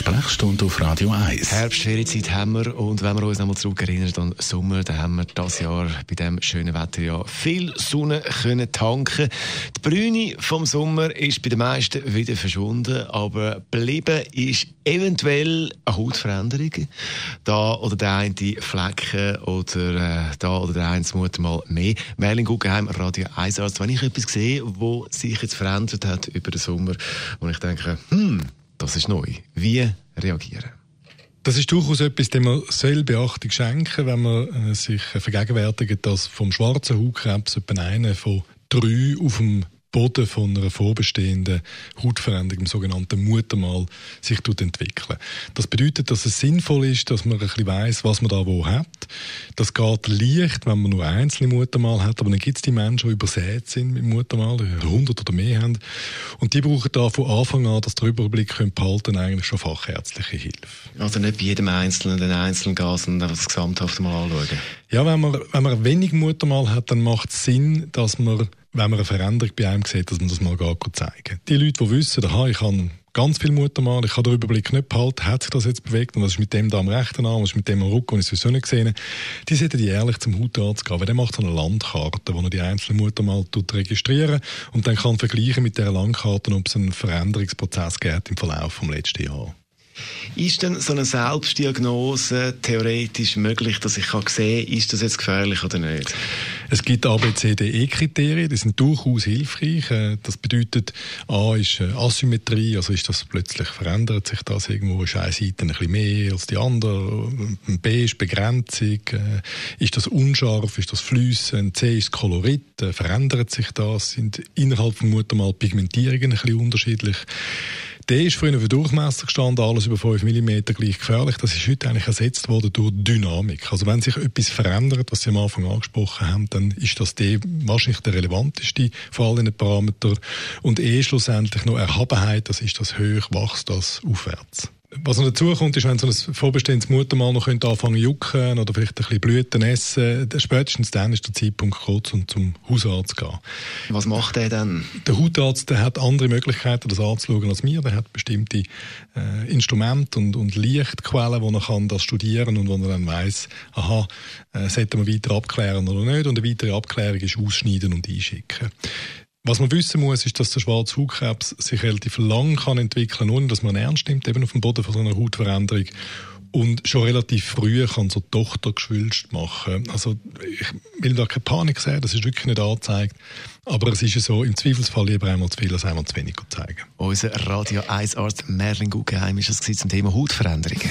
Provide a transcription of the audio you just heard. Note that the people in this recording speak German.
Sprechstunde auf Radio 1. Herbstferienzeit haben wir und wenn wir uns nochmal zurückerinnern an Sommer, dann haben wir das Jahr bei diesem schönen Wetter ja viel Sonne können tanken. Die Brüne vom Sommer ist bei den meisten wieder verschwunden, aber geblieben ist eventuell eine Hautveränderung. Da oder der eine Flecken oder äh, da oder der eine Mutter mal mehr. Merlin Guggenheim, Radio 1 Arzt. Wenn ich etwas sehe, wo sich jetzt verändert hat über den Sommer, wo ich denke, hm, das ist neu. Wie reagieren? Das ist durchaus etwas, dem man soll Beachtung schenken, wenn man äh, sich vergegenwärtigt, dass vom schwarzen Hautkrebs etwa einer von drei auf dem Boden von einer vorbestehenden Hautveränderung, im sogenannten Muttermal, sich entwickeln. Das bedeutet, dass es sinnvoll ist, dass man ein bisschen weiss, was man da wo hat. Das geht leicht, wenn man nur einzelne Muttermal hat, aber dann gibt es die Menschen, die übersät sind mit Muttermal, die 100 oder mehr haben. Und die brauchen da von Anfang an, dass der Überblick können behalten eigentlich schon fachärztliche Hilfe. Also nicht bei jedem Einzelnen den Einzelnen gehen, sondern das Gesamthafte mal anschauen. Ja, wenn man, wenn man wenig Muttermal hat, dann macht es Sinn, dass man wenn man eine Veränderung bei einem sieht, dass man das mal zeigen Die Leute, die wissen, aha, ich habe ganz viel Muttermal, ich kann den Überblick nicht behalten, hat sich das jetzt bewegt? Und was ist mit dem da am rechten Arm, was ist mit dem am Rücken, und ich sowieso nicht gesehen. Die sollten jährlich zum Hautarzt gehen, weil der macht so eine Landkarte, wo er die einzelnen Muttermal registrieren. Und dann kann vergleichen mit dieser Landkarte, ob es einen Veränderungsprozess gibt im Verlauf des letzten Jahres. Ist denn so eine Selbstdiagnose theoretisch möglich, dass ich sehen kann, ist das jetzt gefährlich oder nicht? Es gibt ABCDE-Kriterien, die sind durchaus hilfreich. Äh, das bedeutet, A ist äh, Asymmetrie, also ist das plötzlich verändert sich das irgendwo, ist eine Seite ein bisschen mehr als die andere. B ist Begrenzung, äh, ist das unscharf, ist das flüssend, C ist Kolorit, verändert sich das, sind innerhalb von Muttermal Pigmentierungen ein bisschen unterschiedlich. Der ist früher für Durchmesser gestanden, alles über 5 mm gleich gefährlich. Das ist heute eigentlich ersetzt worden durch Dynamik. Also wenn sich etwas verändert, was Sie am Anfang angesprochen haben, dann ist das der, wahrscheinlich der relevanteste von allen Parametern. Und eh schlussendlich noch Erhabenheit, das ist das hoch, wächst das aufwärts. Was noch dazu kommt, ist, wenn so ein vorbestehendes Muttermal noch könnte anfangen zu jucken oder vielleicht ein bisschen Blüten essen, spätestens dann ist der Zeitpunkt gekommen, um zum Hausarzt zu gehen. Was macht der dann? Der Hautarzt der hat andere Möglichkeiten, das anzuschauen als mir. Der hat bestimmte äh, Instrumente und, und Lichtquellen, wo er kann das studieren und wo er dann weiss, aha, äh, sollte man weiter abklären oder nicht. Und eine weitere Abklärung ist ausschneiden und einschicken. Was man wissen muss, ist, dass der schwarze Hautkrebs sich relativ lang kann entwickeln, ohne dass man ernst nimmt, eben auf dem Boden von so einer Hautveränderung. Und schon relativ früh kann so Tochter geschwülst machen. Also, ich will da keine Panik sehen, das ist wirklich nicht angezeigt. Aber es ist ja so, im Zweifelsfall lieber einmal zu viel als einmal zu wenig zeigen. Unser Radio 1 Arzt Merlin Guggenheim ist das zum Thema Hautveränderungen.